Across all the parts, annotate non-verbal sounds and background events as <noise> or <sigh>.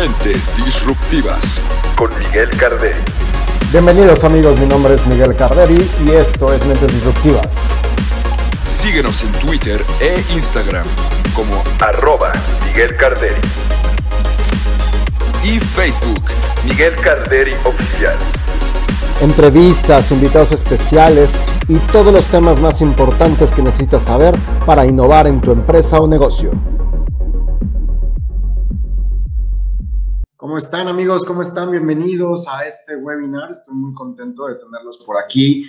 Mentes Disruptivas con Miguel Carderi. Bienvenidos amigos, mi nombre es Miguel Carderi y esto es Mentes Disruptivas. Síguenos en Twitter e Instagram como arroba Miguel Carderi. Y Facebook, Miguel Carderi Oficial. Entrevistas, invitados especiales y todos los temas más importantes que necesitas saber para innovar en tu empresa o negocio. Están amigos? ¿Cómo están? Bienvenidos a este webinar. Estoy muy contento de tenerlos por aquí.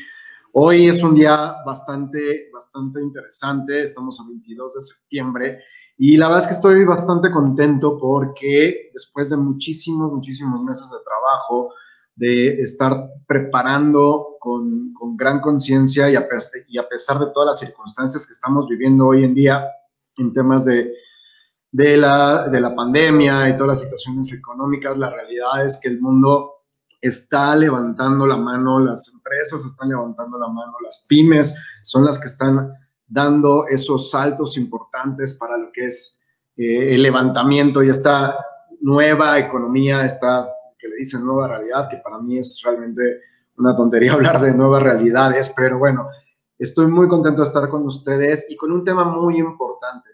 Hoy es un día bastante, bastante interesante. Estamos a 22 de septiembre y la verdad es que estoy bastante contento porque después de muchísimos, muchísimos meses de trabajo, de estar preparando con, con gran conciencia y, y a pesar de todas las circunstancias que estamos viviendo hoy en día en temas de de la, de la pandemia y todas las situaciones económicas, la realidad es que el mundo está levantando la mano, las empresas están levantando la mano, las pymes son las que están dando esos saltos importantes para lo que es eh, el levantamiento y esta nueva economía, esta que le dicen nueva realidad, que para mí es realmente una tontería <laughs> hablar de nuevas realidades, pero bueno, estoy muy contento de estar con ustedes y con un tema muy importante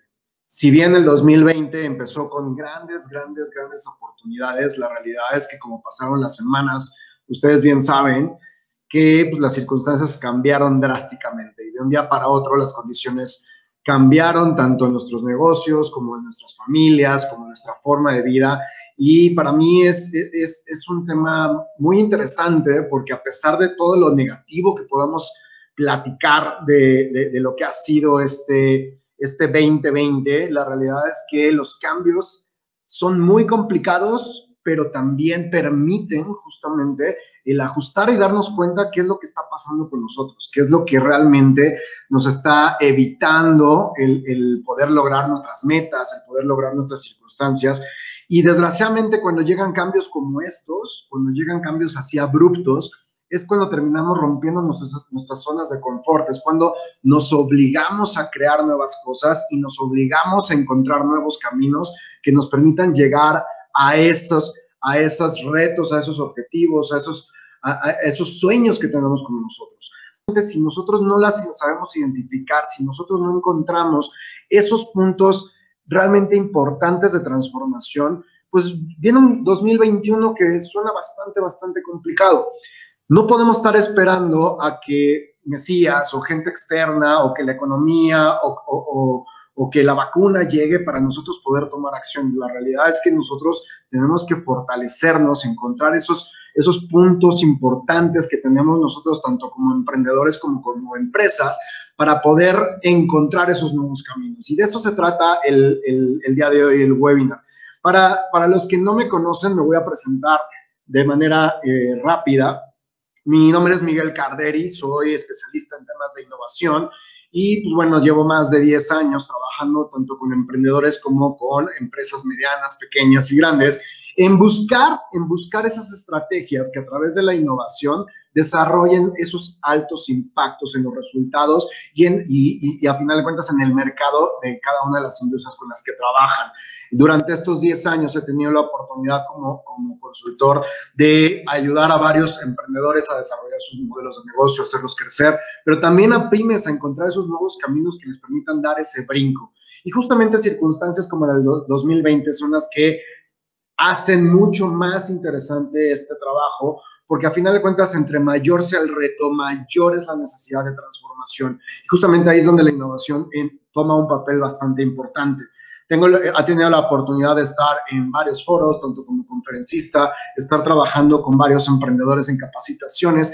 si bien el 2020 empezó con grandes, grandes, grandes oportunidades, la realidad es que como pasaron las semanas, ustedes bien saben que pues, las circunstancias cambiaron drásticamente y de un día para otro las condiciones cambiaron tanto en nuestros negocios como en nuestras familias, como en nuestra forma de vida. Y para mí es, es, es un tema muy interesante porque a pesar de todo lo negativo que podamos platicar de, de, de lo que ha sido este este 2020, la realidad es que los cambios son muy complicados, pero también permiten justamente el ajustar y darnos cuenta qué es lo que está pasando con nosotros, qué es lo que realmente nos está evitando el, poder lograr nuestras metas, el poder lograr nuestras circunstancias. Y desgraciadamente cuando llegan cambios como estos, cuando llegan cambios así abruptos, es cuando terminamos rompiendo nuestras, zonas de confort, es cuando nos obligamos a crear nuevas cosas y nos obligamos a encontrar nuevos caminos que nos permitan llegar a esos, a esos retos, a esos objetivos, a esos, a, esos sueños que tenemos como nosotros. Si nosotros no las sabemos identificar, si nosotros no encontramos esos puntos realmente importantes de transformación, pues viene un 2021 que suena bastante, bastante complicado. No podemos estar esperando a que Mesías o gente externa o que la economía o, que la vacuna llegue para nosotros poder tomar acción. La realidad es que nosotros tenemos que fortalecernos, encontrar esos, esos puntos importantes que tenemos nosotros tanto como emprendedores como como empresas para poder encontrar esos nuevos caminos. Y de eso se trata el, día de hoy, el webinar. Para, para los que no me conocen, me voy a presentar de manera eh, rápida. Mi nombre es Miguel Carderi, soy especialista en temas de innovación y pues bueno, llevo más de 10 años trabajando tanto con emprendedores como con empresas medianas, pequeñas y grandes en buscar, en buscar esas estrategias que a través de la innovación desarrollen esos altos impactos en los resultados y, en, y, y, a final de cuentas en el mercado de cada una de las industrias con las que trabajan. Durante estos 10 años he tenido la oportunidad como, consultor de ayudar a varios emprendedores a desarrollar sus modelos de negocio, hacerlos crecer, pero también a pymes a encontrar esos nuevos caminos que les permitan dar ese brinco. Y justamente circunstancias como la del 2020 son las que hacen mucho más interesante este trabajo porque a final de cuentas, entre mayor sea el reto, mayor es la necesidad de transformación. Justamente ahí es donde la innovación eh, toma un papel bastante importante. Tengo, he tenido la oportunidad de estar en varios foros, tanto como conferencista, estar trabajando con varios emprendedores en capacitaciones.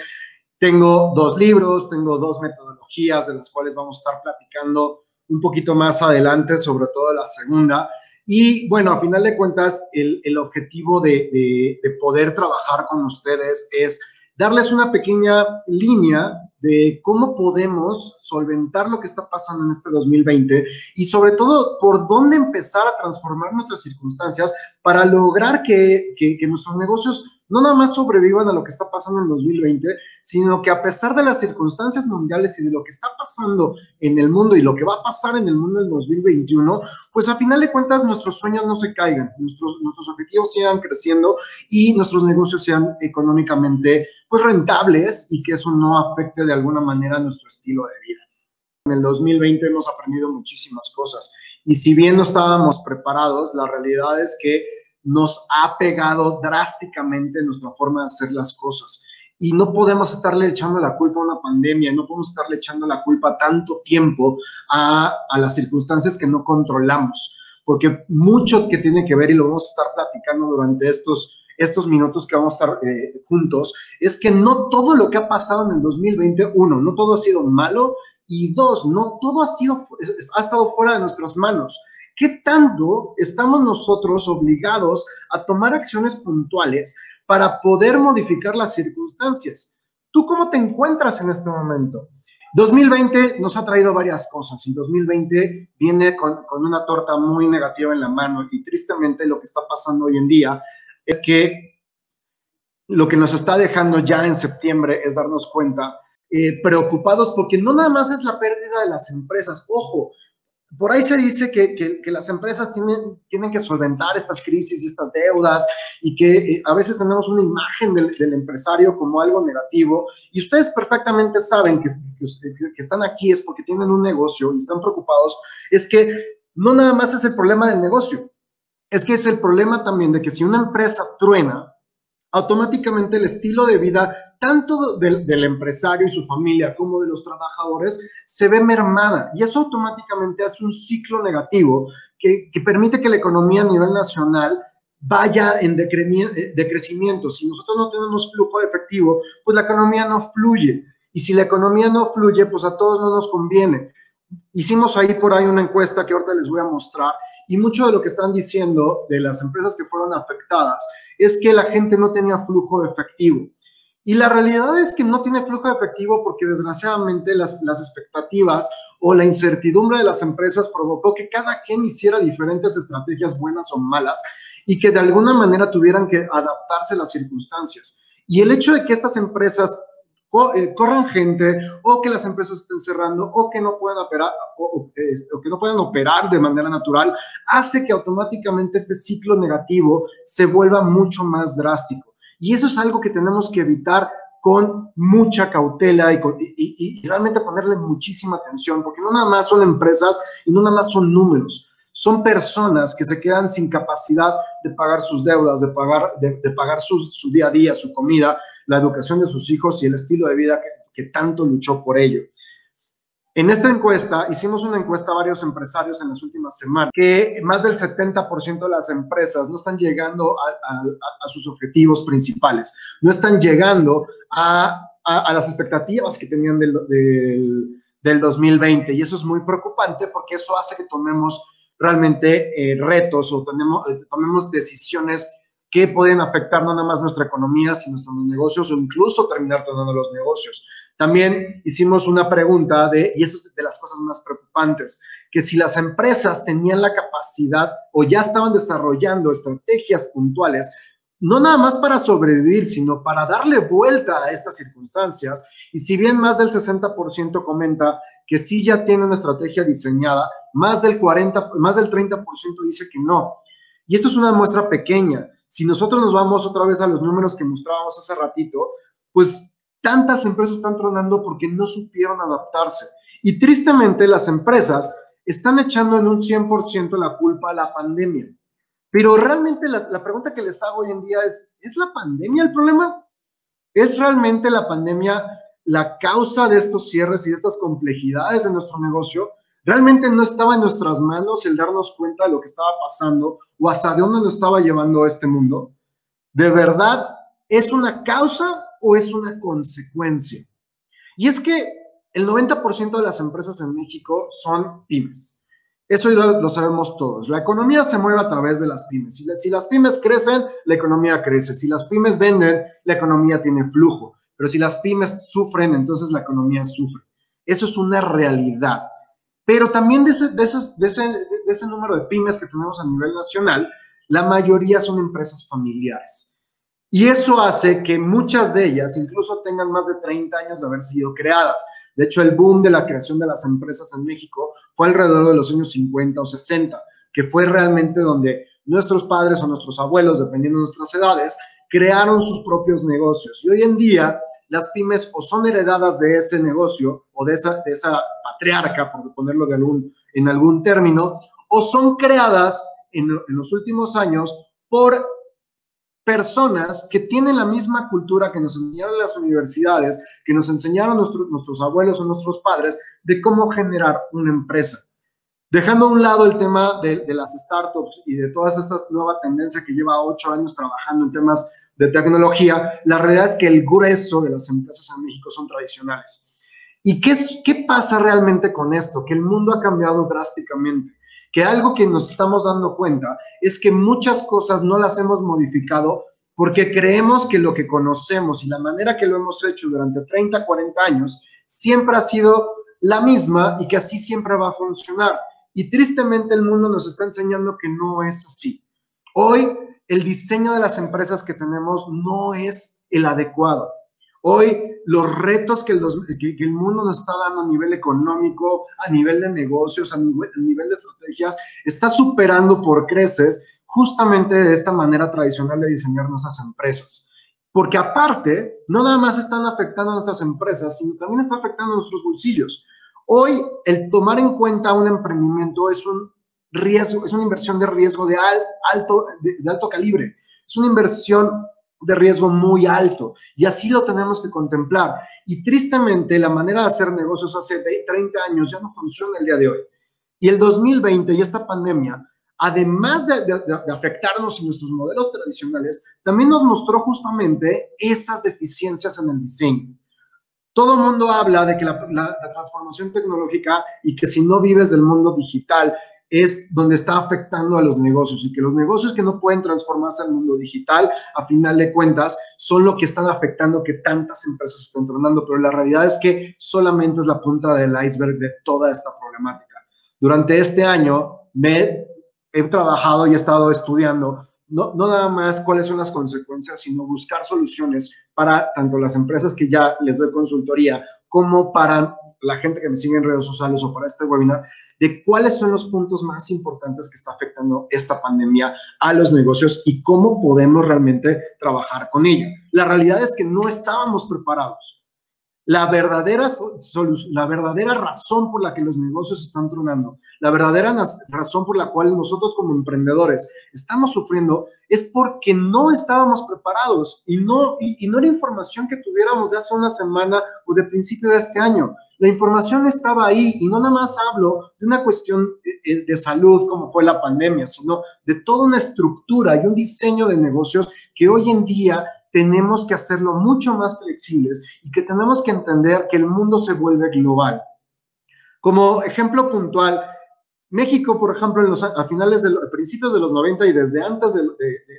Tengo dos libros, tengo dos metodologías de las cuales vamos a estar platicando un poquito más adelante, sobre todo la segunda. Y bueno, a final de cuentas, el, el objetivo de, de, de, poder trabajar con ustedes es darles una pequeña línea de cómo podemos solventar lo que está pasando en este 2020 y sobre todo por dónde empezar a transformar nuestras circunstancias para lograr que, que, nuestros negocios no nada más sobrevivan a lo que está pasando en 2020, sino que a pesar de las circunstancias mundiales y de lo que está pasando en el mundo y lo que va a pasar en el mundo en 2021, pues a final de cuentas nuestros sueños no se caigan, nuestros, nuestros objetivos sigan creciendo y nuestros negocios sean económicamente pues rentables y que eso no afecte de alguna manera nuestro estilo de vida. En el 2020 hemos aprendido muchísimas cosas y si bien no estábamos preparados, la realidad es que nos ha pegado drásticamente nuestra forma de hacer las cosas. Y no podemos estarle echando la culpa a una pandemia, no podemos estarle echando la culpa tanto tiempo a, las circunstancias que no controlamos, porque mucho que tiene que ver, y lo vamos a estar platicando durante estos, estos minutos que vamos a estar eh, juntos, es que no todo lo que ha pasado en el 2020, uno, no todo ha sido malo, y dos, no todo ha, sido, ha estado fuera de nuestras manos. ¿Qué tanto estamos nosotros obligados a tomar acciones puntuales para poder modificar las circunstancias? ¿Tú cómo te encuentras en este momento? 2020 nos ha traído varias cosas y 2020 viene con, una torta muy negativa en la mano y tristemente lo que está pasando hoy en día es que lo que nos está dejando ya en septiembre es darnos cuenta, eh, preocupados porque no nada más es la pérdida de las empresas, ojo, por ahí se dice que, que, las empresas tienen, tienen que solventar estas crisis y estas deudas y que eh, a veces tenemos una imagen del, del, empresario como algo negativo y ustedes perfectamente saben que, que, están aquí es porque tienen un negocio y están preocupados, es que no nada más es el problema del negocio, es que es el problema también de que si una empresa truena, automáticamente el estilo de vida tanto del, empresario y su familia como de los trabajadores se ve mermada y eso automáticamente hace un ciclo negativo que, permite que la economía a nivel nacional vaya en eh, decrecimiento. Si nosotros no tenemos flujo de efectivo, pues la economía no fluye. Y si la economía no fluye, pues a todos no nos conviene. Hicimos ahí por ahí una encuesta que ahorita les voy a mostrar y mucho de lo que están diciendo de las empresas que fueron afectadas es que la gente no tenía flujo de efectivo. Y la realidad es que no tiene flujo de efectivo porque desgraciadamente las, las expectativas o la incertidumbre de las empresas provocó que cada quien hiciera diferentes estrategias buenas o malas y que de alguna manera tuvieran que adaptarse a las circunstancias. Y el hecho de que estas empresas eh, corran gente o que las empresas estén cerrando o que no puedan operar este, o, que no puedan operar de manera natural hace que automáticamente este ciclo negativo se vuelva mucho más drástico. Y eso es algo que tenemos que evitar con mucha cautela y, realmente ponerle muchísima atención, porque no nada más son empresas y no nada más son números, son personas que se quedan sin capacidad de pagar sus deudas, de pagar, de, pagar su, su, día a día, su comida, la educación de sus hijos y el estilo de vida que, tanto luchó por ello. En esta encuesta, hicimos una encuesta a varios empresarios en las últimas semanas, que más del 70% de las empresas no están llegando a, sus objetivos principales, no están llegando a, las expectativas que tenían del, del, 2020. Y eso es muy preocupante porque eso hace que tomemos realmente eh, retos o tenemos, eh, tomemos decisiones que pueden afectar no nada más nuestra economía, sino nuestros negocios o incluso terminar teniendo los negocios. También hicimos una pregunta de, y eso es de las cosas más preocupantes, que si las empresas tenían la capacidad o ya estaban desarrollando estrategias puntuales, no nada más para sobrevivir, sino para darle vuelta a estas circunstancias. Y si bien más del 60% comenta que sí ya tiene una estrategia diseñada, más del 40, más del 30% dice que no. Y esto es una muestra pequeña. Si nosotros nos vamos otra vez a los números que mostrábamos hace ratito, pues tantas empresas están tronando porque no supieron adaptarse. Y tristemente las empresas están echando en un 100% la culpa a la pandemia. Pero realmente la, pregunta que les hago hoy en día es, ¿es la pandemia el problema? ¿Es realmente la pandemia la causa de estos cierres y de estas complejidades de nuestro negocio? Realmente no estaba en nuestras manos el darnos cuenta de lo que estaba pasando o hasta dónde nos estaba llevando este mundo. ¿De verdad es una causa o es una consecuencia? Y es que el 90% de las empresas en México son pymes. Eso lo, sabemos todos. La economía se mueve a través de las pymes. Si, las pymes crecen, la economía crece. Si las pymes venden, la economía tiene flujo. Pero si las pymes sufren, entonces la economía sufre. Eso es una realidad. Pero también ese, de ese número de pymes que tenemos a nivel nacional, la mayoría son empresas familiares. Y eso hace que muchas de ellas incluso tengan más de 30 años de haber sido creadas. De hecho, el boom de la creación de las empresas en México fue alrededor de los años 50 o 60, que fue realmente donde nuestros padres o nuestros abuelos, dependiendo de nuestras edades, crearon sus propios negocios. Y hoy en día las pymes o son heredadas de ese negocio o de esa, de esa patriarca, por ponerlo de algún, en algún término, o son creadas en, los últimos años por personas que tienen la misma cultura que nos enseñaron las universidades, que nos enseñaron nuestros abuelos o nuestros padres de cómo generar una empresa. Dejando a un lado el tema de, las startups y de todas estas nuevas tendencias que lleva ocho años trabajando en temas de tecnología, la realidad es que el grueso de las empresas en México son tradicionales. ¿Y qué, qué pasa realmente con esto? Que el mundo ha cambiado drásticamente que algo que nos estamos dando cuenta es que muchas cosas no las hemos modificado porque creemos que lo que conocemos y la manera que lo hemos hecho durante 30, 40 años siempre ha sido la misma y que así siempre va a funcionar. Y tristemente el mundo nos está enseñando que no es así. Hoy el diseño de las empresas que tenemos no es el adecuado. Hoy los retos que el, mundo nos está dando a nivel económico, a nivel de negocios, a nivel, de estrategias, está superando por creces justamente de esta manera tradicional de diseñar nuestras empresas. Porque aparte, no nada más están afectando a nuestras empresas, sino también está afectando a nuestros bolsillos. Hoy, el tomar en cuenta un emprendimiento es un riesgo, es una inversión de riesgo de, alto, de alto calibre. Es una inversión de riesgo muy alto y así lo tenemos que contemplar. Y tristemente la manera de hacer negocios hace 30 años ya no funciona el día de hoy. Y el 2020 y esta pandemia, además de, afectarnos en nuestros modelos tradicionales, también nos mostró justamente esas deficiencias en el diseño. Todo mundo habla de que la, la transformación tecnológica y que si no vives del mundo digital es donde está afectando a los negocios y que los negocios que no pueden transformarse al mundo digital, a final de cuentas, son lo que están afectando que tantas empresas estén tronando, pero la realidad es que solamente es la punta del iceberg de toda esta problemática. Durante este año me he trabajado y he estado estudiando no, no, nada más cuáles son las consecuencias, sino buscar soluciones para tanto las empresas que ya les doy consultoría como para la gente que me sigue en redes sociales o para este webinar, de cuáles son los puntos más importantes que está afectando esta pandemia a los negocios y cómo podemos realmente trabajar con ella. La realidad es que no estábamos preparados. La verdadera, la verdadera razón por la que los negocios están tronando, la verdadera razón por la cual nosotros como emprendedores estamos sufriendo es porque no estábamos preparados y no, y no era información que tuviéramos de hace una semana o de principio de este año. La información estaba ahí y no nada más hablo de una cuestión eh, de salud como fue la pandemia, sino de toda una estructura y un diseño de negocios que hoy en día tenemos que hacerlo mucho más flexibles y que tenemos que entender que el mundo se vuelve global. Como ejemplo puntual, México, por ejemplo, a finales de los, principios de los 90 y desde antes de,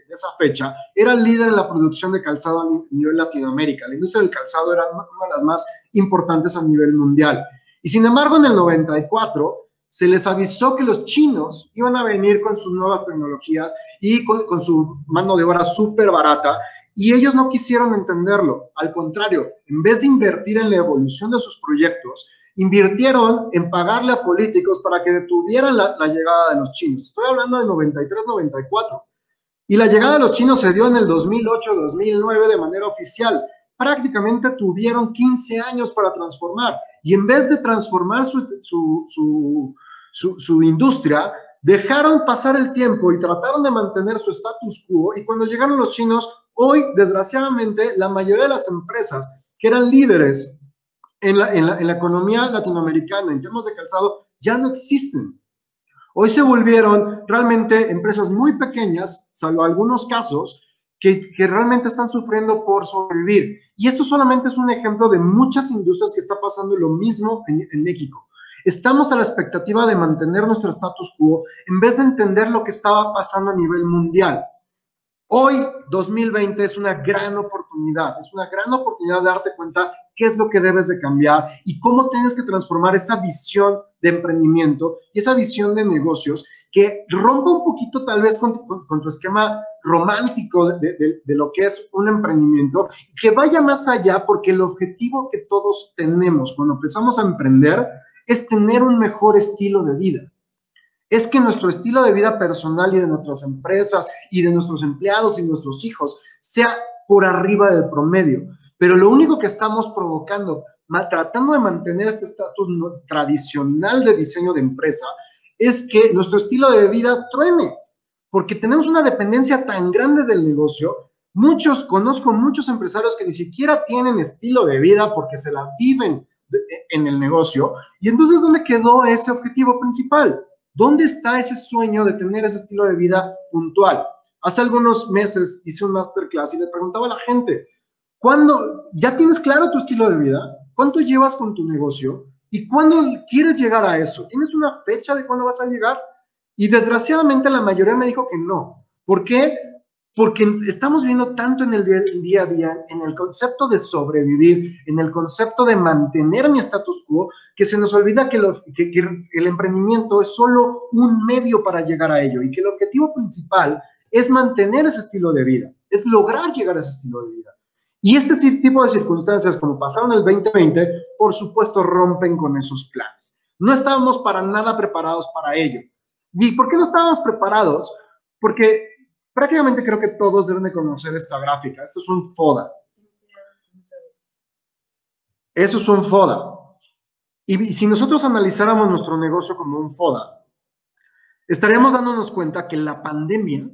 esa fecha, era líder en la producción de calzado a nivel Latinoamérica. La industria del calzado era una de las más importantes a nivel mundial. Y sin embargo, en el 94 se les avisó que los chinos iban a venir con sus nuevas tecnologías y con, con su mano de obra súper barata y ellos no quisieron entenderlo. Al contrario, en vez de invertir en la evolución de sus proyectos, invirtieron en pagarle a políticos para que detuvieran la, llegada de los chinos. Estoy hablando de 93-94. Y la llegada de los chinos se dio en el 2008-2009 de manera oficial. Prácticamente tuvieron 15 años para transformar. Y en vez de transformar su, su, su, su industria, dejaron pasar el tiempo y trataron de mantener su status quo. Y cuando llegaron los chinos, hoy, desgraciadamente, la mayoría de las empresas que eran líderes en la, economía latinoamericana, en temas de calzado, ya no existen. Hoy se volvieron realmente empresas muy pequeñas, salvo algunos casos, que, realmente están sufriendo por sobrevivir. Y esto solamente es un ejemplo de muchas industrias que está pasando lo mismo en, en México. Estamos a la expectativa de mantener nuestro status quo en vez de entender lo que estaba pasando a nivel mundial. Hoy, 2020, es una gran oportunidad, es una gran oportunidad de darte cuenta qué es lo que debes de cambiar y cómo tienes que transformar esa visión de emprendimiento y esa visión de negocios que rompa un poquito tal vez con, tu esquema romántico de, lo que es un emprendimiento, que vaya más allá porque el objetivo que todos tenemos cuando empezamos a emprender es tener un mejor estilo de vida. Es que nuestro estilo de vida personal y de nuestras empresas y de nuestros empleados y nuestros hijos sea por arriba del promedio. Pero lo único que estamos provocando, tratando de mantener este estatus tradicional de diseño de empresa, es que nuestro estilo de vida truene, porque tenemos una dependencia tan grande del negocio. Muchos, conozco muchos empresarios que ni siquiera tienen estilo de vida porque se la viven en el negocio. Y entonces, ¿dónde quedó ese objetivo principal? ¿Dónde está ese sueño de tener ese estilo de vida puntual? Hace algunos meses hice un masterclass y le preguntaba a la gente, ¿cuándo ya tienes claro tu estilo de vida? ¿Cuánto llevas con tu negocio? ¿Y cuándo quieres llegar a eso? ¿Tienes una fecha de cuándo vas a llegar? Y desgraciadamente la mayoría me dijo que no. ¿Por qué? Porque estamos viendo tanto en el día, a día, en el concepto de sobrevivir, en el concepto de mantener mi status quo, que se nos olvida que, que el emprendimiento es solo un medio para llegar a ello y que el objetivo principal es mantener ese estilo de vida, es lograr llegar a ese estilo de vida. Y este tipo de circunstancias, como pasaron el 2020, por supuesto rompen con esos planes. No estábamos para nada preparados para ello. ¿Y por qué no estábamos preparados? Porque prácticamente creo que todos deben de conocer esta gráfica. Esto es un FODA. Eso es un FODA. Y si nosotros analizáramos nuestro negocio como un FODA, estaríamos dándonos cuenta que la pandemia,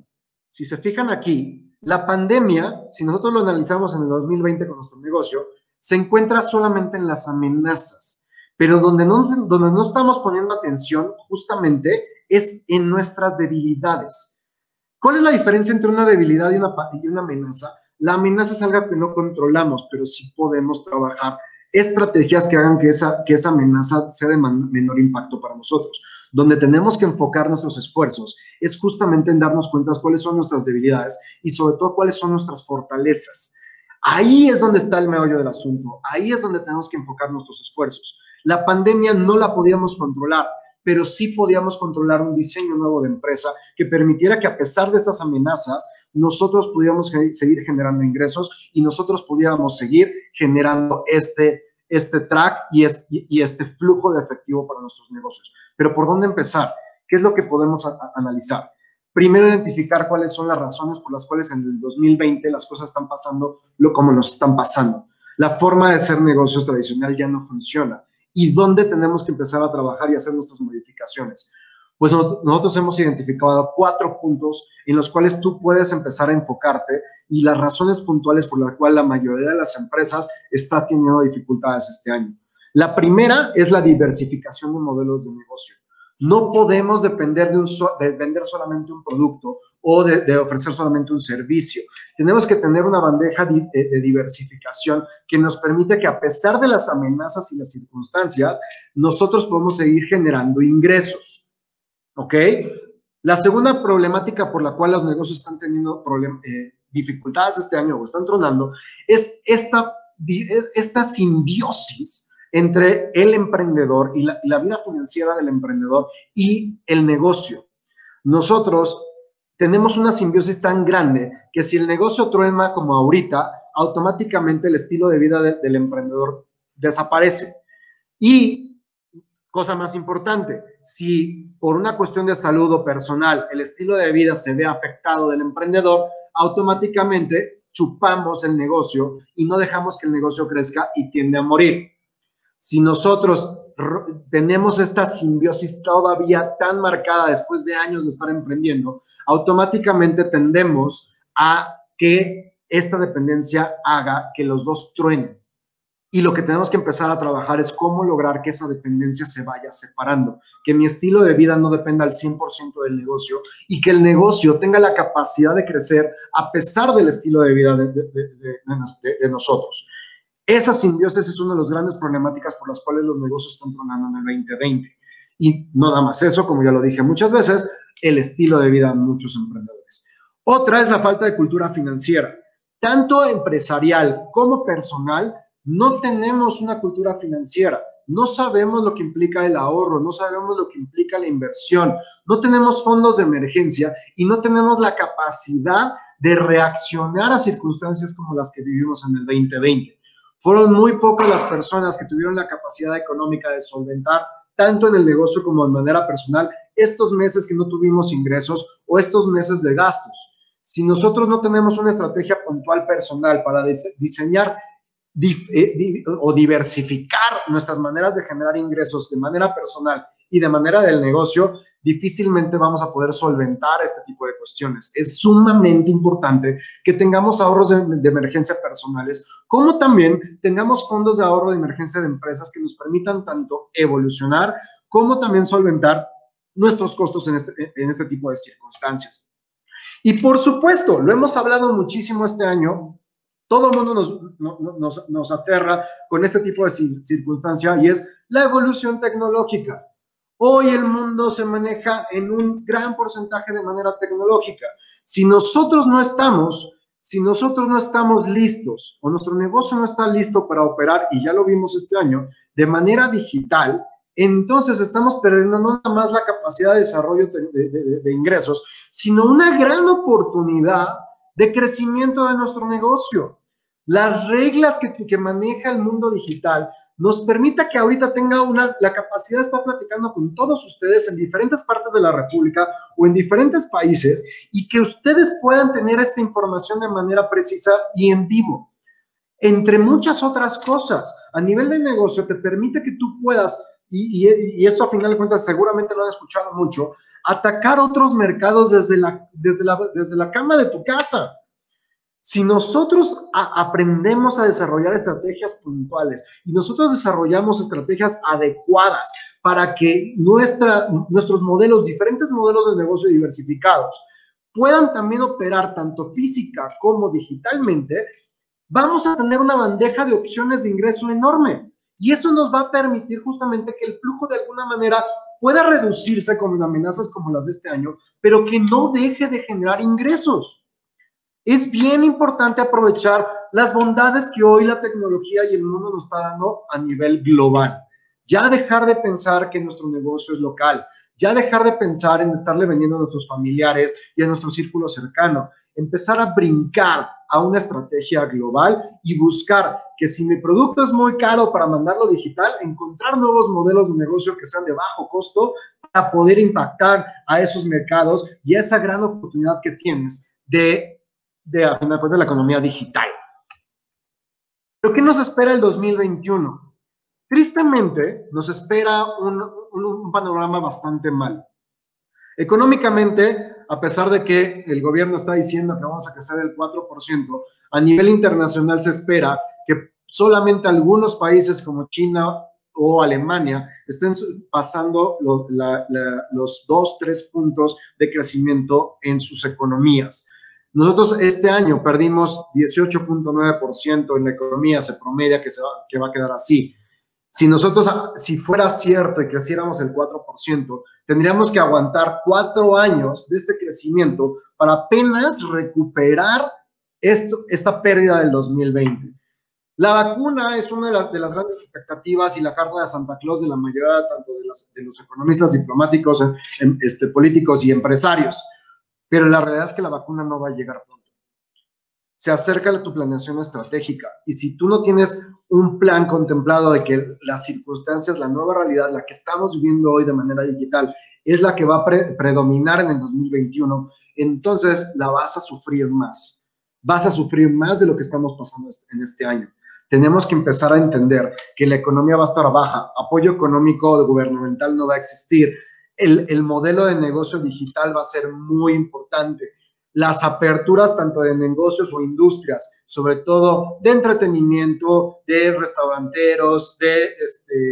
si se fijan aquí, la pandemia, si nosotros lo analizamos en el 2020 con nuestro negocio, se encuentra solamente en las amenazas, pero donde no, donde no estamos poniendo atención justamente es en nuestras debilidades. ¿Cuál es la diferencia entre una debilidad y una, y una amenaza? La amenaza es algo que no controlamos, pero sí podemos trabajar estrategias que hagan que esa, que esa amenaza sea de menor impacto para nosotros donde tenemos que enfocar nuestros esfuerzos es justamente en darnos cuenta cuáles son nuestras debilidades y sobre todo cuáles son nuestras fortalezas. Ahí es donde está el meollo del asunto, ahí es donde tenemos que enfocar nuestros esfuerzos. La pandemia no la podíamos controlar, pero sí podíamos controlar un diseño nuevo de empresa que permitiera que a pesar de estas amenazas, nosotros pudiéramos seguir generando ingresos y nosotros pudiéramos seguir generando este este track y este, y este flujo de efectivo para nuestros negocios. Pero ¿por dónde empezar? ¿Qué es lo que podemos analizar? Primero, identificar cuáles son las razones por las cuales en el 2020 las cosas están pasando lo como nos están pasando. La forma de hacer negocios tradicional ya no funciona. ¿Y dónde tenemos que empezar a trabajar y hacer nuestras modificaciones? Pues nosotros hemos identificado cuatro puntos en los cuales tú puedes empezar a enfocarte y las razones puntuales por las cuales la mayoría de las empresas está teniendo dificultades este año. La primera es la diversificación de modelos de negocio. No podemos depender de, de vender solamente un producto o de, ofrecer solamente un servicio. Tenemos que tener una bandeja de, de diversificación que nos permite que a pesar de las amenazas y las circunstancias, nosotros podemos seguir generando ingresos. ¿Ok? La segunda problemática por la cual los negocios están teniendo eh, dificultades este año o están tronando es esta, esta simbiosis entre el emprendedor y la vida financiera del emprendedor y el negocio. Nosotros tenemos una simbiosis tan grande que si el negocio truena como ahorita, automáticamente el estilo de vida del emprendedor desaparece. Y Cosa más importante, si por una cuestión de salud o personal el estilo de vida se ve afectado del emprendedor, automáticamente chupamos el negocio y no dejamos que el negocio crezca y tiende a morir. Si nosotros tenemos esta simbiosis todavía tan marcada después de años de estar emprendiendo, automáticamente tendemos a que esta dependencia haga que los dos truenen. Y lo que tenemos que empezar a trabajar es cómo lograr que esa dependencia se vaya separando, que mi estilo de vida no dependa al 100% del negocio y que el negocio tenga la capacidad de crecer a pesar del estilo de vida de, nosotros. Esa simbiosis es una de las grandes problemáticas por las cuales los negocios están tronando en el 2020. Y no nada más eso, como ya lo dije muchas veces, el estilo de vida de muchos emprendedores. Otra es la falta de cultura financiera, tanto empresarial como personal no tenemos una cultura financiera. no sabemos lo que implica el ahorro, no sabemos lo que implica la inversión, no tenemos fondos de emergencia y no tenemos la capacidad de reaccionar a circunstancias como las que vivimos en el 2020. Fueron muy pocas las personas que tuvieron la capacidad económica de solventar tanto en el negocio como de manera personal estos meses que no tuvimos ingresos o estos meses de gastos. Si nosotros no tenemos una estrategia puntual personal para diseñar eh, o diversificar nuestras maneras de generar ingresos de manera personal y de manera del negocio, difícilmente vamos a poder solventar este tipo de cuestiones. Es sumamente importante que tengamos ahorros de, de, emergencia personales, como también tengamos fondos de ahorro de emergencia de empresas que nos permitan tanto evolucionar como también solventar nuestros costos en este, en este tipo de circunstancias. Y por supuesto, lo hemos hablado muchísimo este año, todo el mundo nos, nos, nos, aterra con este tipo de circunstancia y es la evolución tecnológica. Hoy el mundo se maneja en un gran porcentaje de manera tecnológica. Si nosotros no estamos, si nosotros no estamos listos o nuestro negocio no está listo para operar, y ya lo vimos este año, de manera digital, entonces estamos perdiendo no nada más la capacidad de desarrollo de, ingresos, sino una gran oportunidad de crecimiento de nuestro negocio. Las reglas que, que maneja el mundo digital nos permita que ahorita tenga una, la capacidad de estar platicando con todos ustedes en diferentes partes de la República o en diferentes países y que ustedes puedan tener esta información de manera precisa y en vivo. Entre muchas otras cosas, a nivel de negocio te permite que tú puedas y, esto a final de cuentas seguramente lo han escuchado mucho, atacar otros mercados desde la, desde la, desde la cama de tu casa. Si nosotros aprendemos a desarrollar estrategias puntuales y nosotros desarrollamos estrategias adecuadas para que nuestra, nuestros modelos, diferentes modelos de negocio diversificados, puedan también operar tanto física como digitalmente, vamos a tener una bandeja de opciones de ingreso enorme. Y eso nos va a permitir justamente que el flujo de alguna manera pueda reducirse con amenazas como las de este año, pero que no deje de generar ingresos. Es bien importante aprovechar las bondades que hoy la tecnología y el mundo nos está dando a nivel global. Ya dejar de pensar que nuestro negocio es local, ya dejar de pensar en estarle vendiendo a nuestros familiares y a nuestro círculo cercano, empezar a brincar a una estrategia global y buscar que si mi producto es muy caro para mandarlo digital, encontrar nuevos modelos de negocio que sean de bajo costo para poder impactar a esos mercados y esa gran oportunidad que tienes de, de, a final de la economía digital. ¿Pero qué nos espera el 2021? Tristemente, nos espera un, un panorama bastante mal. Económicamente, a pesar de que el gobierno está diciendo que vamos a crecer el 4%, a nivel internacional se espera que solamente algunos países como China o Alemania estén pasando los, los dos, tres puntos de crecimiento en sus economías. Nosotros este año perdimos 18.9% en la economía, se promedia que, se va, que va a quedar así. Si nosotros, si fuera cierto y creciéramos el 4%, tendríamos que aguantar cuatro años de este crecimiento para apenas recuperar esto, esta pérdida del 2020. La vacuna es una de las, de las, grandes expectativas y la carta de Santa Claus de la mayoría tanto de, de los economistas diplomáticos, este, políticos y empresarios. Pero la realidad es que la vacuna no va a llegar pronto se acerca a tu planeación estratégica. Y si tú no tienes un plan contemplado de que las circunstancias, la nueva realidad, la que estamos viviendo hoy de manera digital, es la que va a predominar en el 2021, entonces la vas a sufrir más. Vas a sufrir más de lo que estamos pasando en este año. Tenemos que empezar a entender que la economía va a estar baja, apoyo económico gubernamental no va a existir, el modelo de negocio digital va a ser muy importante las aperturas tanto de negocios o industrias, sobre todo de entretenimiento, de restauranteros, de, este,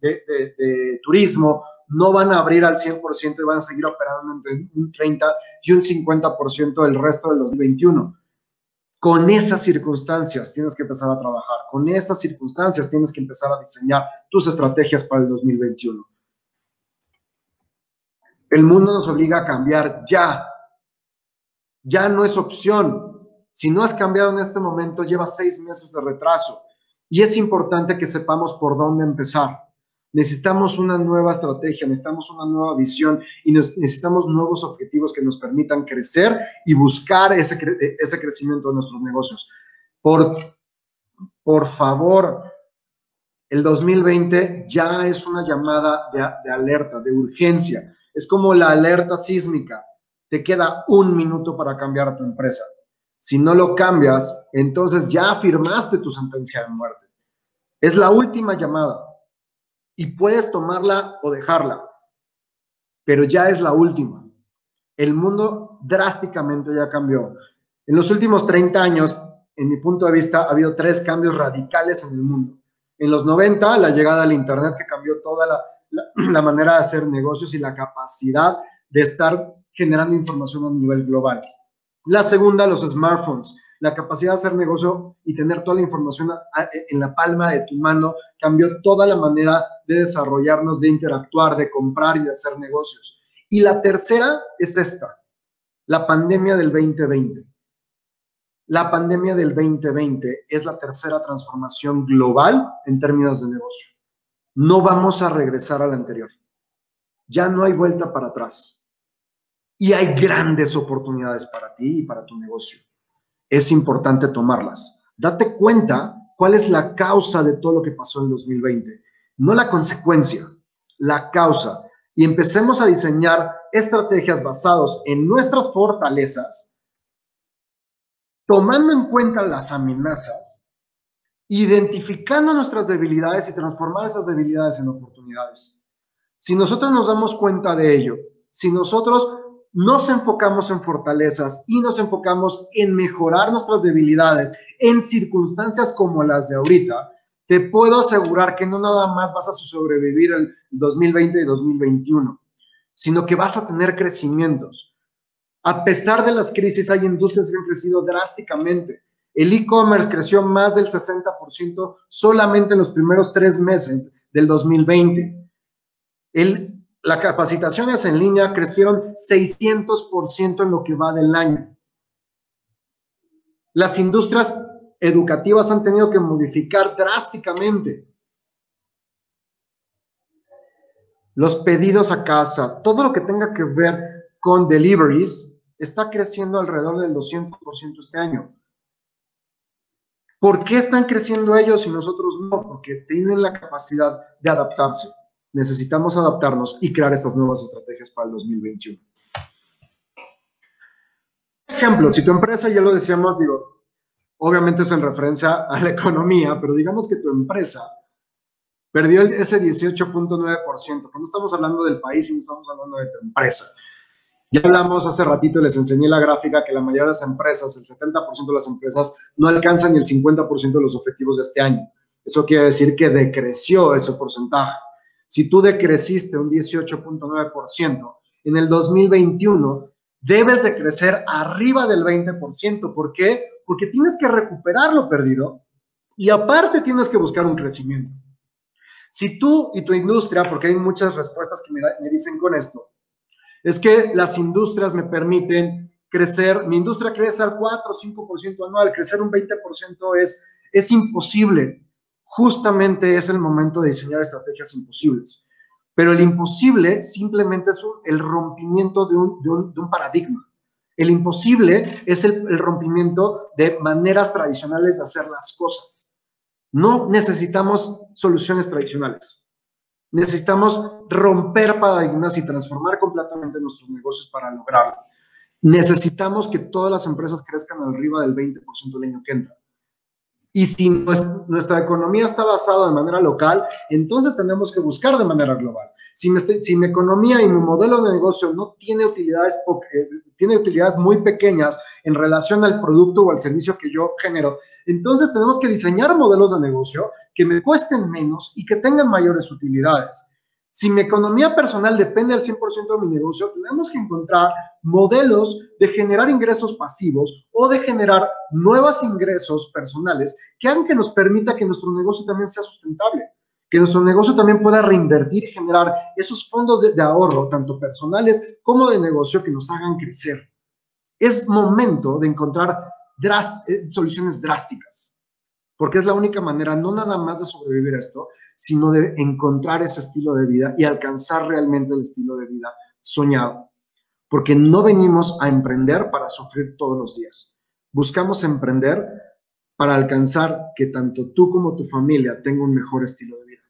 de, turismo, no van a abrir al 100% y van a seguir operando entre un 30 y un 50% del resto del 2021. Con esas circunstancias tienes que empezar a trabajar, con esas circunstancias tienes que empezar a diseñar tus estrategias para el 2021. El mundo nos obliga a cambiar ya, ya no es opción. Si no has cambiado en este momento, lleva seis meses de retraso. Y es importante que sepamos por dónde empezar. Necesitamos una nueva estrategia, necesitamos una nueva visión y necesitamos nuevos objetivos que nos permitan crecer y buscar ese, crecimiento de nuestros negocios. Por, por favor, el 2020 ya es una llamada de alerta, de urgencia. Es como la alerta sísmica. Te queda un minuto para cambiar tu empresa. Si no lo cambias, entonces ya firmaste tu sentencia de muerte. Es la última llamada y puedes tomarla o dejarla, pero ya es la última. El mundo drásticamente ya cambió. En los últimos 30 años, en mi punto de vista, ha habido tres cambios radicales en el mundo. En los 90, la llegada al Internet que cambió toda la, <clears throat> la manera de hacer negocios y la capacidad de estar generando información a nivel global. La segunda, los smartphones la capacidad de hacer negocio y tener toda la información en la palma de tu mano cambió toda la manera de desarrollarnos, de interactuar, de comprar y de hacer negocios. Y la tercera es esta, la pandemia del 2020. La pandemia del 2020 es la tercera transformación global en términos de negocio. No vamos a regresar a la anterior. Ya no hay vuelta para atrás. Y hay grandes oportunidades para ti y para tu negocio es importante tomarlas. Date cuenta cuál es la causa de todo lo que pasó en 2020, no la consecuencia, la causa. Y empecemos a diseñar estrategias basadas en nuestras fortalezas, tomando en cuenta las amenazas, identificando nuestras debilidades y transformar esas debilidades en oportunidades. Si nosotros nos damos cuenta de ello, si nosotros nos enfocamos en fortalezas y nos enfocamos en mejorar nuestras debilidades en circunstancias como las de ahorita, te puedo asegurar que no nada más vas a sobrevivir el 2020 y 2021, sino que vas a tener crecimientos. A pesar de las crisis, hay industrias que han crecido drásticamente. El e-commerce creció más del 60% solamente en los primeros tres meses del 2020. El las capacitaciones en línea crecieron 600% en lo que va del año. Las industrias educativas han tenido que modificar drásticamente. Los pedidos a casa, todo lo que tenga que ver con deliveries, está creciendo alrededor del 200% este año. ¿Por qué están creciendo ellos y nosotros no? Porque tienen la capacidad de adaptarse necesitamos adaptarnos y crear estas nuevas estrategias para el 2021. Ejemplo, si tu empresa, ya lo decíamos, digo, obviamente es en referencia a la economía, pero digamos que tu empresa perdió ese 18.9%, que no estamos hablando del país, sino estamos hablando de tu empresa. Ya hablamos hace ratito, les enseñé la gráfica que la mayoría de las empresas, el 70% de las empresas, no alcanzan ni el 50% de los objetivos de este año. Eso quiere decir que decreció ese porcentaje. Si tú decreciste un 18.9%, en el 2021 debes de crecer arriba del 20%. ¿Por qué? Porque tienes que recuperar lo perdido y aparte tienes que buscar un crecimiento. Si tú y tu industria, porque hay muchas respuestas que me, me dicen con esto, es que las industrias me permiten crecer, mi industria crece al 4 o 5% anual, crecer un 20% es, es imposible justamente es el momento de diseñar estrategias imposibles. Pero el imposible simplemente es el rompimiento de un, paradigma. El imposible es el, rompimiento de maneras tradicionales de hacer las cosas. No necesitamos soluciones tradicionales. Necesitamos romper paradigmas y transformar completamente nuestros negocios para lograrlo. Necesitamos que todas las empresas crezcan arriba del 20% el año que entra. Y si nuestra economía está basada de manera local, entonces tenemos que buscar de manera global. Si, si mi economía y mi modelo de negocio no tiene utilidades, eh, tiene utilidades muy pequeñas en relación al producto o al servicio que yo genero, entonces tenemos que diseñar modelos de negocio que me cuesten menos y que tengan mayores utilidades. Si mi economía personal depende al 100% de mi negocio, tenemos que encontrar modelos de generar ingresos pasivos o de generar nuevos ingresos personales que hagan que nos permita que nuestro negocio también sea sustentable, que nuestro negocio también pueda reinvertir y generar esos fondos de, ahorro, tanto personales como de negocio, que nos hagan crecer. Es momento de encontrar eh, soluciones drásticas porque es la única manera no nada más de sobrevivir a esto, sino de encontrar ese estilo de vida y alcanzar realmente el estilo de vida soñado. Porque no venimos a emprender para sufrir todos los días. Buscamos emprender para alcanzar que tanto tú como tu familia tengan un mejor estilo de vida.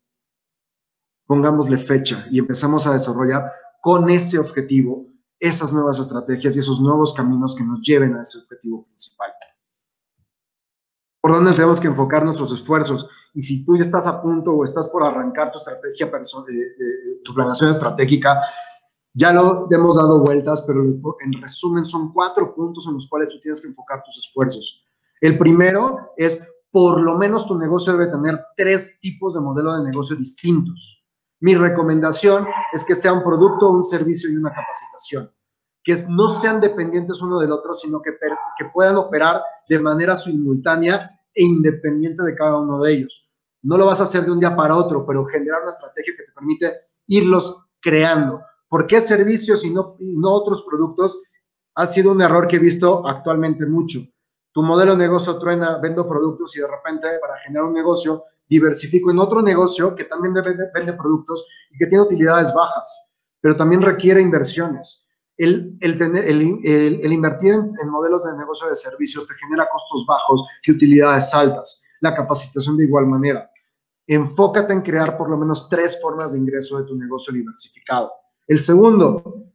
Pongámosle fecha y empezamos a desarrollar con ese objetivo esas nuevas estrategias y esos nuevos caminos que nos lleven a ese objetivo principal. ¿Por dónde tenemos que enfocar nuestros esfuerzos? Y si tú ya estás a punto o estás por arrancar tu estrategia, tu planeación estratégica, ya lo hemos dado vueltas, pero en resumen son cuatro puntos en los cuales tú tienes que enfocar tus esfuerzos. El primero es, por lo menos tu negocio debe tener tres tipos de modelo de negocio distintos. Mi recomendación es que sea un producto, un servicio y una capacitación, que no sean dependientes uno del otro, sino que, que puedan operar de manera simultánea e independiente de cada uno de ellos. No lo vas a hacer de un día para otro, pero generar una estrategia que te permite irlos creando. ¿Por qué servicios y no, no otros productos? Ha sido un error que he visto actualmente mucho. Tu modelo de negocio truena, vendo productos y de repente para generar un negocio diversifico en otro negocio que también vende, productos y que tiene utilidades bajas, pero también requiere inversiones. El, el, invertir en, modelos de negocio de servicios te genera costos bajos y utilidades altas. La capacitación de igual manera. Enfócate en crear por lo menos tres formas de ingreso de tu negocio diversificado. El segundo,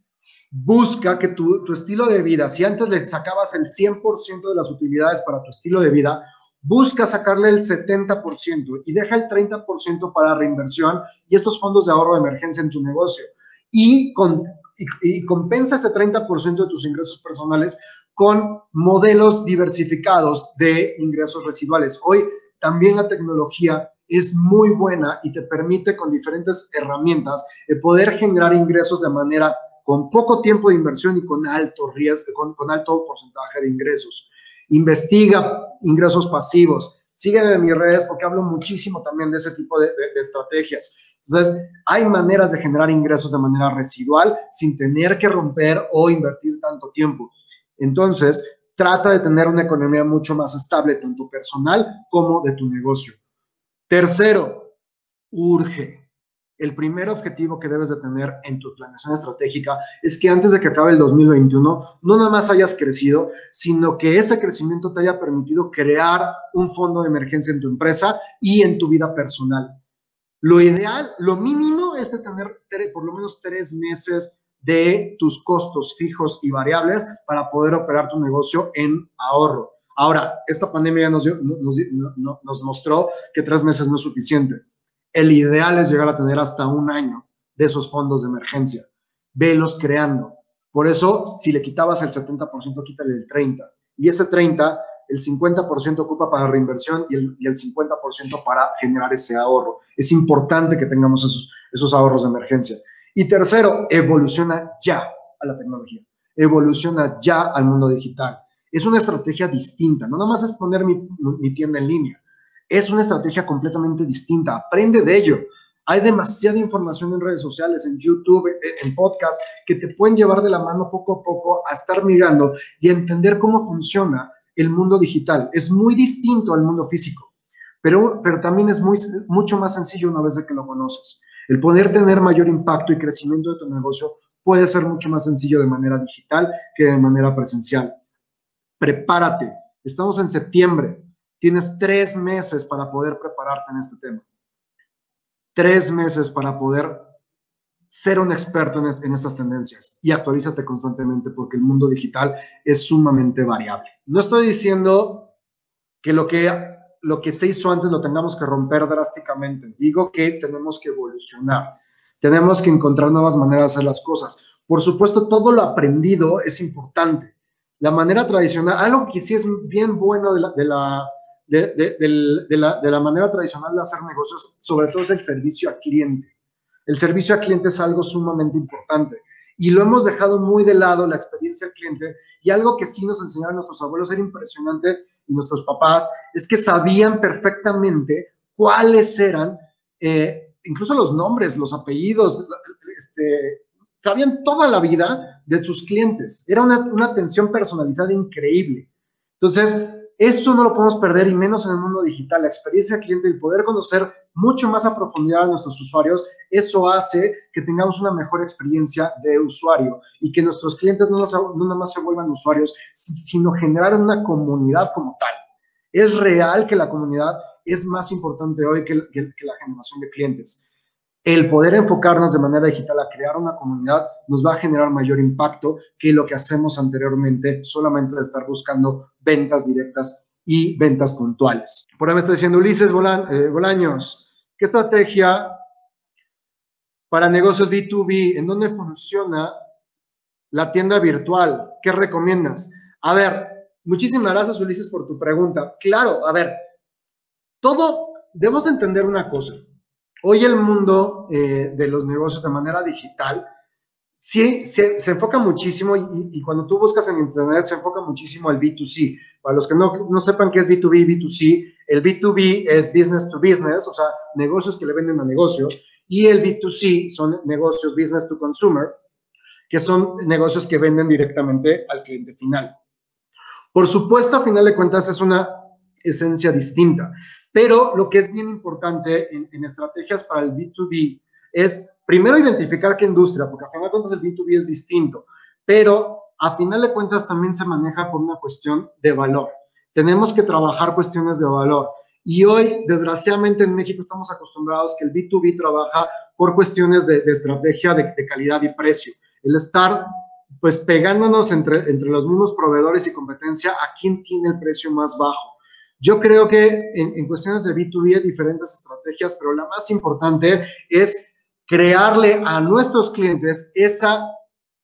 busca que tu, tu estilo de vida, si antes le sacabas el 100% de las utilidades para tu estilo de vida, busca sacarle el 70% y deja el 30% para reinversión y estos fondos de ahorro de emergencia en tu negocio. Y, con, y, compensa ese 30% de tus ingresos personales con modelos diversificados de ingresos residuales. Hoy también la tecnología es muy buena y te permite con diferentes herramientas poder generar ingresos de manera con poco tiempo de inversión y con alto riesgo, con, con alto porcentaje de ingresos investiga ingresos pasivos. Sígueme en mis redes porque hablo muchísimo también de ese tipo de, estrategias. Entonces, hay maneras de generar ingresos de manera residual sin tener que romper o invertir tanto tiempo. Entonces, trata de tener una economía mucho más estable, tanto personal como de tu negocio. Tercero, urge el primer objetivo que debes de tener en tu planeación estratégica es que antes de que acabe el 2021 no nada más hayas crecido, sino que ese crecimiento te haya permitido crear un fondo de emergencia en tu empresa y en tu vida personal. Lo ideal, lo mínimo es de tener por lo menos tres meses de tus costos fijos y variables para poder operar tu negocio en ahorro. Ahora, esta pandemia nos, nos mostró que tres meses no es suficiente el ideal es llegar a tener hasta un año de esos fondos de emergencia. Velos creando. Por eso, si le quitabas el 70%, quítale el 30%. Y ese 30%, el 50% ocupa para reinversión y el, y el 50% para generar ese ahorro. Es importante que tengamos esos, ahorros de emergencia. Y tercero, evoluciona ya a la tecnología. Evoluciona ya al mundo digital. Es una estrategia distinta. No nada más es poner mi, mi tienda en línea es una estrategia completamente distinta. Aprende de ello. Hay demasiada información en redes sociales, en YouTube, en podcast, que te pueden llevar de la mano poco a poco a estar mirando y entender cómo funciona el mundo digital. Es muy distinto al mundo físico, pero, pero también es muy, mucho más sencillo una vez que lo conoces. El poder tener mayor impacto y crecimiento de tu negocio puede ser mucho más sencillo de manera digital que de manera presencial. Prepárate. Estamos en septiembre. Tienes tres meses para poder prepararte en este tema. Tres meses para poder ser un experto en, estas tendencias y actualízate constantemente porque el mundo digital es sumamente variable. No estoy diciendo que lo que lo que se hizo antes lo tengamos que romper drásticamente. Digo que tenemos que evolucionar. Tenemos que encontrar nuevas maneras de hacer las cosas. Por supuesto, todo lo aprendido es importante. La manera tradicional, algo que sí es bien bueno de la de, la, manera tradicional de hacer negocios, sobre todo es el servicio al cliente. El servicio al cliente es algo sumamente importante y lo hemos dejado muy de lado, la experiencia al cliente, y algo que sí nos enseñaron nuestros abuelos, era impresionante, y nuestros papás, es que sabían perfectamente cuáles eran, eh, incluso los nombres, los apellidos, este, sabían toda la vida de sus clientes. Era una, una atención personalizada increíble. Entonces, eso no lo podemos perder y menos en el mundo digital. La experiencia cliente, el poder conocer mucho más a profundidad a nuestros usuarios, eso hace que tengamos una mejor experiencia de usuario y que nuestros clientes no, nada más se vuelvan usuarios, sino generar una comunidad como tal. Es real que la comunidad es más importante hoy que la generación de clientes el poder enfocarnos de manera digital a crear una comunidad nos va a generar mayor impacto que lo que hacemos anteriormente solamente de estar buscando ventas directas y ventas puntuales. Por ahí me está diciendo Ulises eh, Bolaños, ¿qué estrategia para negocios B2B? ¿En dónde funciona la tienda virtual? ¿Qué recomiendas? A ver, muchísimas gracias Ulises por tu pregunta. Claro, a ver, todo, debemos entender una cosa. Hoy el mundo eh, de los negocios de manera digital sí se, enfoca muchísimo y, cuando tú buscas en Internet se enfoca muchísimo al B2C. Para los que no, no sepan qué es B2B y B2C, el B2B es business to business, o sea, negocios que le venden a negocios, y el B2C son negocios business to consumer, que son negocios que venden directamente al cliente final. Por supuesto, a final de cuentas, es una esencia distinta. Pero lo que es bien importante en, estrategias para el B2B es primero identificar qué industria, porque a final de cuentas el B2B es distinto, pero a final de cuentas también se maneja por una cuestión de valor. Tenemos que trabajar cuestiones de valor. Y hoy, desgraciadamente, en México estamos acostumbrados que el B2B trabaja por cuestiones de, estrategia de, de, calidad y precio. El estar, pues, pegándonos entre, entre los mismos proveedores y competencia a quién tiene el precio más bajo. Yo creo que en, cuestiones de B2B hay diferentes estrategias, pero la más importante es crearle a nuestros clientes esa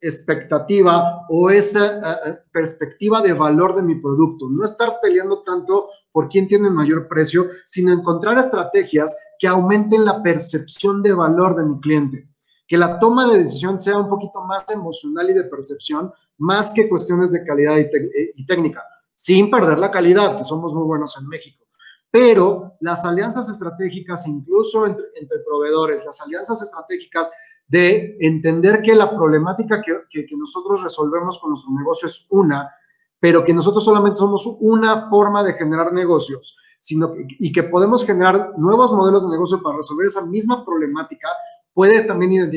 expectativa o esa eh, eh, perspectiva de valor de mi producto. No estar peleando tanto por quién tiene el mayor precio, sino encontrar estrategias que aumenten la percepción de valor de mi cliente. Que la toma de decisión sea un poquito más emocional y de percepción, más que cuestiones de calidad y eh, técnica sin perder la calidad, que somos muy buenos en México. Pero las alianzas estratégicas, incluso entre, proveedores, las alianzas estratégicas de entender que la problemática que, nosotros resolvemos con nuestro negocio es una, pero que nosotros solamente somos una forma de generar negocios, sino y que podemos generar nuevos modelos de negocio para resolver esa misma problemática, puede también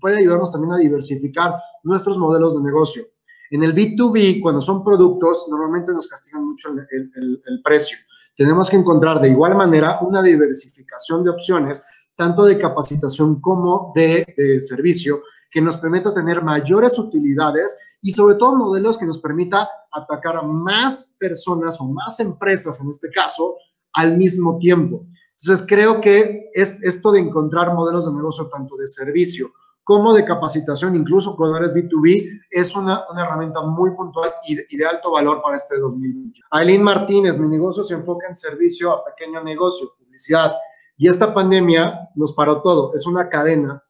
puede ayudarnos también a diversificar nuestros modelos de negocio. En el B2B, cuando son productos, normalmente nos castigan mucho el, precio. Tenemos que encontrar de igual manera una diversificación de opciones, tanto de capacitación como de, servicio, que nos permita tener mayores utilidades y sobre todo modelos que nos permita atacar a más personas o más empresas, en este caso, al mismo tiempo. Entonces, creo que es esto de encontrar modelos de negocio tanto de servicio como de capacitación, incluso eres B2B, es una, herramienta muy puntual y de, alto valor para este 2020. Aileen Martínez, mi negocio se enfoca en servicio a pequeño negocio, publicidad, y esta pandemia nos paró todo, es una cadena.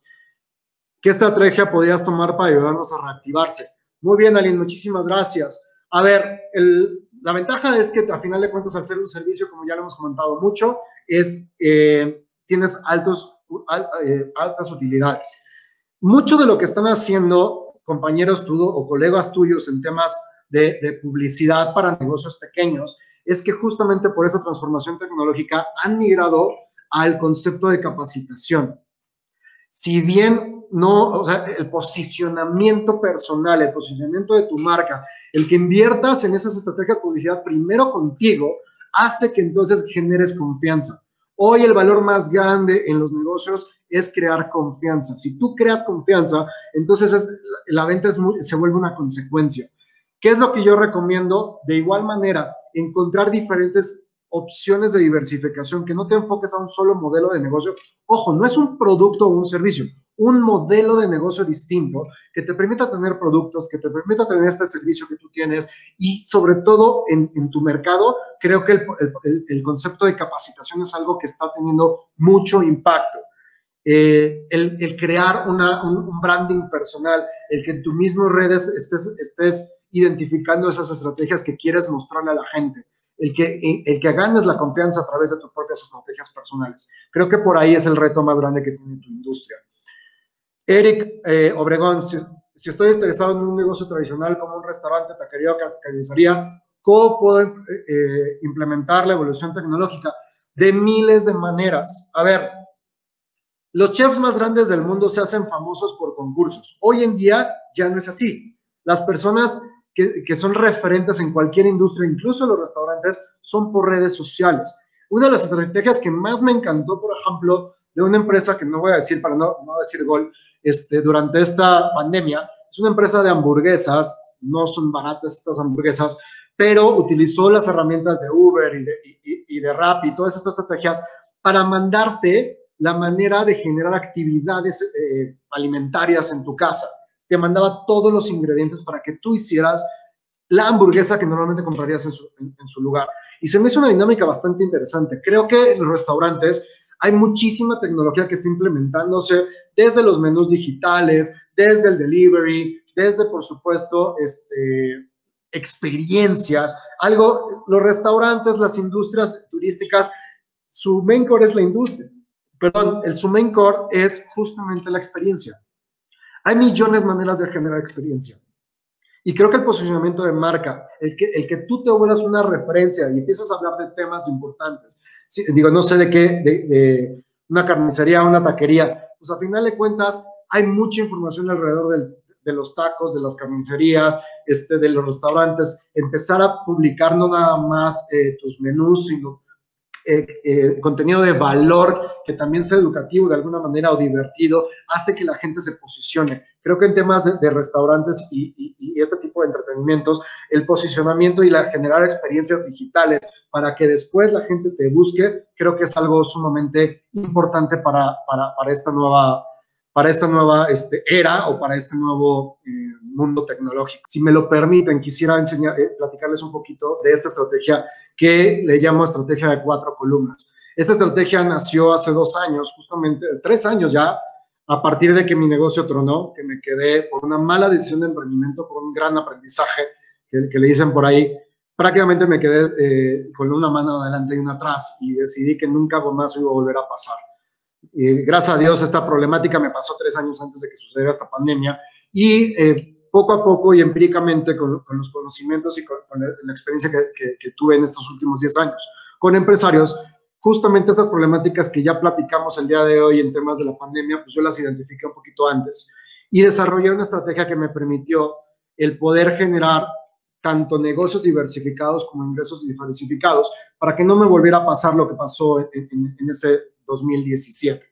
¿Qué estrategia podrías tomar para ayudarnos a reactivarse? Muy bien, Aileen, muchísimas gracias. A ver, la ventaja es que a final de cuentas, al ser un servicio, como ya lo hemos comentado mucho, es, eh, tienes altos, eh, altas utilidades. Mucho de lo que están haciendo compañeros tuyos o colegas tuyos en temas de, publicidad para negocios pequeños es que justamente por esa transformación tecnológica han migrado al concepto de capacitación. Si bien no, el posicionamiento personal, el posicionamiento de tu marca, el que inviertas en esas estrategias de publicidad primero contigo, hace que entonces generes confianza. Hoy el valor más grande en los negocios es crear confianza. Si tú creas confianza, entonces la venta se vuelve una consecuencia. ¿Qué es lo que yo recomiendo? De igual manera, encontrar diferentes opciones de diversificación, que no te enfoques a un solo modelo de negocio. Ojo, no es un producto o un servicio, un modelo de negocio distinto que te permita tener productos, que te permita tener este servicio que tú tienes y sobre todo en, tu mercado, creo que el, concepto de capacitación es algo que está teniendo mucho impacto. Eh, el, crear un, branding personal, el que en tus mismas redes estés, identificando esas estrategias que quieres mostrarle a la gente, el que, el que ganes la confianza a través de tus propias estrategias personales. Creo que por ahí es el reto más grande que tiene tu industria. Eric eh, Obregón, si, estoy interesado en un negocio tradicional como un restaurante, taquería o carnicería, ¿Cómo puedo eh, implementar la evolución tecnológica? De miles de maneras. A ver, los chefs más grandes del mundo se hacen famosos por concursos. Hoy en día ya no es así. Las personas que, son referentes en cualquier industria, incluso los restaurantes, son por redes sociales. Una de las estrategias que más me encantó, por ejemplo, de una empresa que no voy a decir para no, decir gol, este, durante esta pandemia, es una empresa de hamburguesas, no son baratas estas hamburguesas, pero utilizó las herramientas de Uber y de, y, y de Rappi todas estas estrategias para mandarte la manera de generar actividades eh, alimentarias en tu casa. Te mandaba todos los ingredientes para que tú hicieras la hamburguesa que normalmente comprarías en su, lugar. Y se me hizo una dinámica bastante interesante. Creo que en los restaurantes hay muchísima tecnología que está implementándose desde los menús digitales, desde el delivery, desde, por supuesto, este, experiencias, algo, los restaurantes, las industrias turísticas, su main es la industria, perdón, el su main core es justamente la experiencia. Hay millones de maneras de generar experiencia. Y creo que el posicionamiento de marca, el que, el que tú te vuelvas una referencia y empiezas a hablar de temas importantes, sí, digo, no sé de qué, de, de una carnicería, una taquería, pues a final de cuentas hay mucha información alrededor del, de los tacos, de las carnicerías, este, de los restaurantes, empezar a publicar no nada más eh, tus menús, sino eh, eh, contenido de valor que también sea educativo de alguna manera o divertido, hace que la gente se posicione. Creo que en temas de, de restaurantes y, y, y, este tipo de entretenimientos, el posicionamiento y la generar experiencias digitales para que después la gente te busque, creo que es algo sumamente importante para, para, para esta nueva para esta nueva este, era o para este nuevo eh, mundo tecnológico. Si me lo permiten, quisiera enseñar, eh, platicarles un poquito de esta estrategia que le llamo estrategia de cuatro columnas. Esta estrategia nació hace dos años, justamente tres años ya, a partir de que mi negocio tronó, que me quedé por una mala decisión de emprendimiento, por un gran aprendizaje que, que le dicen por ahí. Prácticamente me quedé eh, con una mano adelante y una atrás y decidí que nunca más iba a volver a pasar gracias a Dios esta problemática me pasó tres años antes de que sucediera esta pandemia y eh, poco a poco y empíricamente con, con los conocimientos y con, con la, experiencia que, que, que, tuve en estos últimos 10 años con empresarios, justamente estas problemáticas que ya platicamos el día de hoy en temas de la pandemia, pues yo las identifiqué un poquito antes y desarrollé una estrategia que me permitió el poder generar tanto negocios diversificados como ingresos diversificados para que no me volviera a pasar lo que pasó en, en, en ese 2017.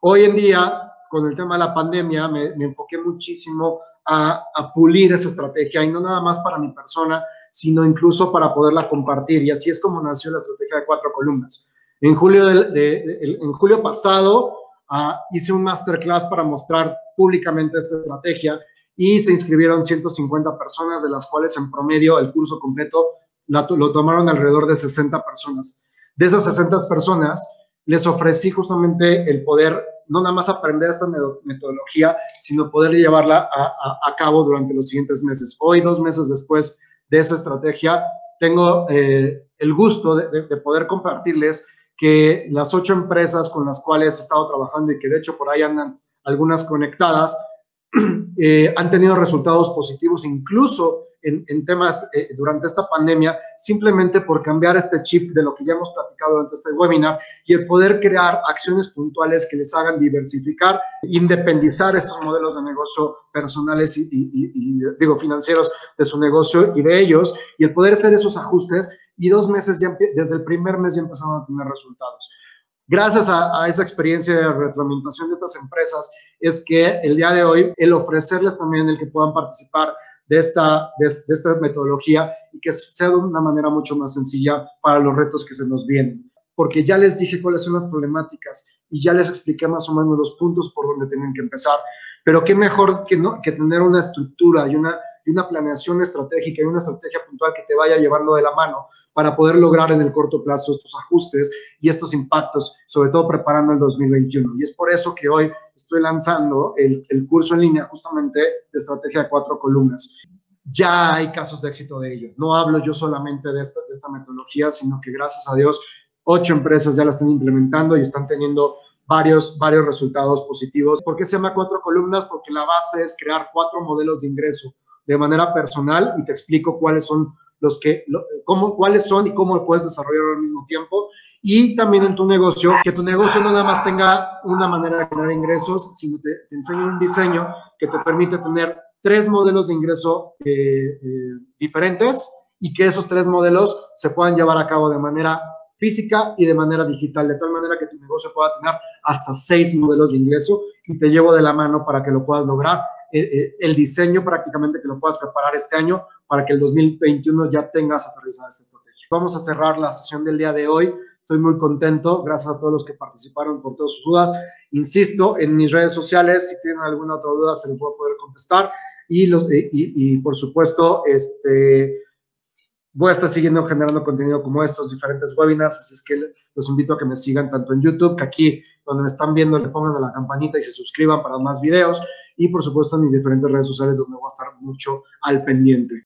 Hoy en día, con el tema de la pandemia, me, me enfoqué muchísimo a, a, pulir esa estrategia y no nada más para mi persona, sino incluso para poderla compartir. Y así es como nació la estrategia de cuatro columnas. En julio, de, de, de, en julio pasado uh, hice un masterclass para mostrar públicamente esta estrategia y se inscribieron 150 personas, de las cuales en promedio el curso completo lo tomaron alrededor de 60 personas. De esas 60 personas, les ofrecí justamente el poder no nada más aprender esta metodología, sino poder llevarla a, cabo durante los siguientes meses. Hoy, dos meses después de esa estrategia, tengo eh, el gusto de, poder compartirles que las ocho empresas con las cuales he estado trabajando y que de hecho por ahí andan algunas conectadas, <clears throat> eh, han tenido resultados positivos incluso en, en temas eh, durante esta pandemia, simplemente por cambiar este chip de lo que ya hemos platicado durante este webinar y el poder crear acciones puntuales que les hagan diversificar, independizar estos modelos de negocio personales y, y, y, digo, financieros de su negocio y de ellos, y el poder hacer esos ajustes y dos meses ya, desde el primer mes ya empezaron a tener resultados. Gracias a, a, esa experiencia de retroalimentación de estas empresas es que el día de hoy el ofrecerles también el que puedan participar de esta, de, de, esta metodología y que sea de una manera mucho más sencilla para los retos que se nos vienen. Porque ya les dije cuáles son las problemáticas y ya les expliqué más o menos los puntos por donde tienen que empezar. Pero qué mejor que, no, que tener una estructura y una, y una planeación estratégica y una estrategia puntual que te vaya llevando de la mano para poder lograr en el corto plazo estos ajustes y estos impactos, sobre todo preparando el 2021. Y es por eso que hoy estoy lanzando el, el curso en línea justamente de estrategia de cuatro columnas. Ya hay casos de éxito de ello. No hablo yo solamente de esta, de esta metodología, sino que gracias a Dios, ocho empresas ya la están implementando y están teniendo varios, varios resultados positivos. ¿Por qué se llama cuatro columnas? Porque la base es crear cuatro modelos de ingreso de manera personal y te explico cuáles son los que, cómo, cuáles son y cómo lo puedes desarrollar al mismo tiempo. Y también en tu negocio, que tu negocio no nada más tenga una manera de generar ingresos, sino te, te enseñe un diseño que te permite tener tres modelos de ingreso eh, eh, diferentes y que esos tres modelos se puedan llevar a cabo de manera física y de manera digital, de tal manera que tu negocio pueda tener hasta seis modelos de ingreso y te llevo de la mano para que lo puedas lograr. Eh, el diseño prácticamente que lo puedas preparar este año para que el 2021 ya tengas aterrizada esta estrategia. Vamos a cerrar la sesión del día de hoy. Estoy muy contento, gracias a todos los que participaron por todas sus dudas. Insisto, en mis redes sociales, si tienen alguna otra duda, se les puedo poder contestar. Y, los, y, por supuesto, este, voy a estar siguiendo generando contenido como estos, diferentes webinars, así es que los invito a que me sigan tanto en YouTube, que aquí donde me están viendo le pongan a la campanita y se suscriban para más videos, y por supuesto en mis diferentes redes sociales donde voy a estar mucho al pendiente.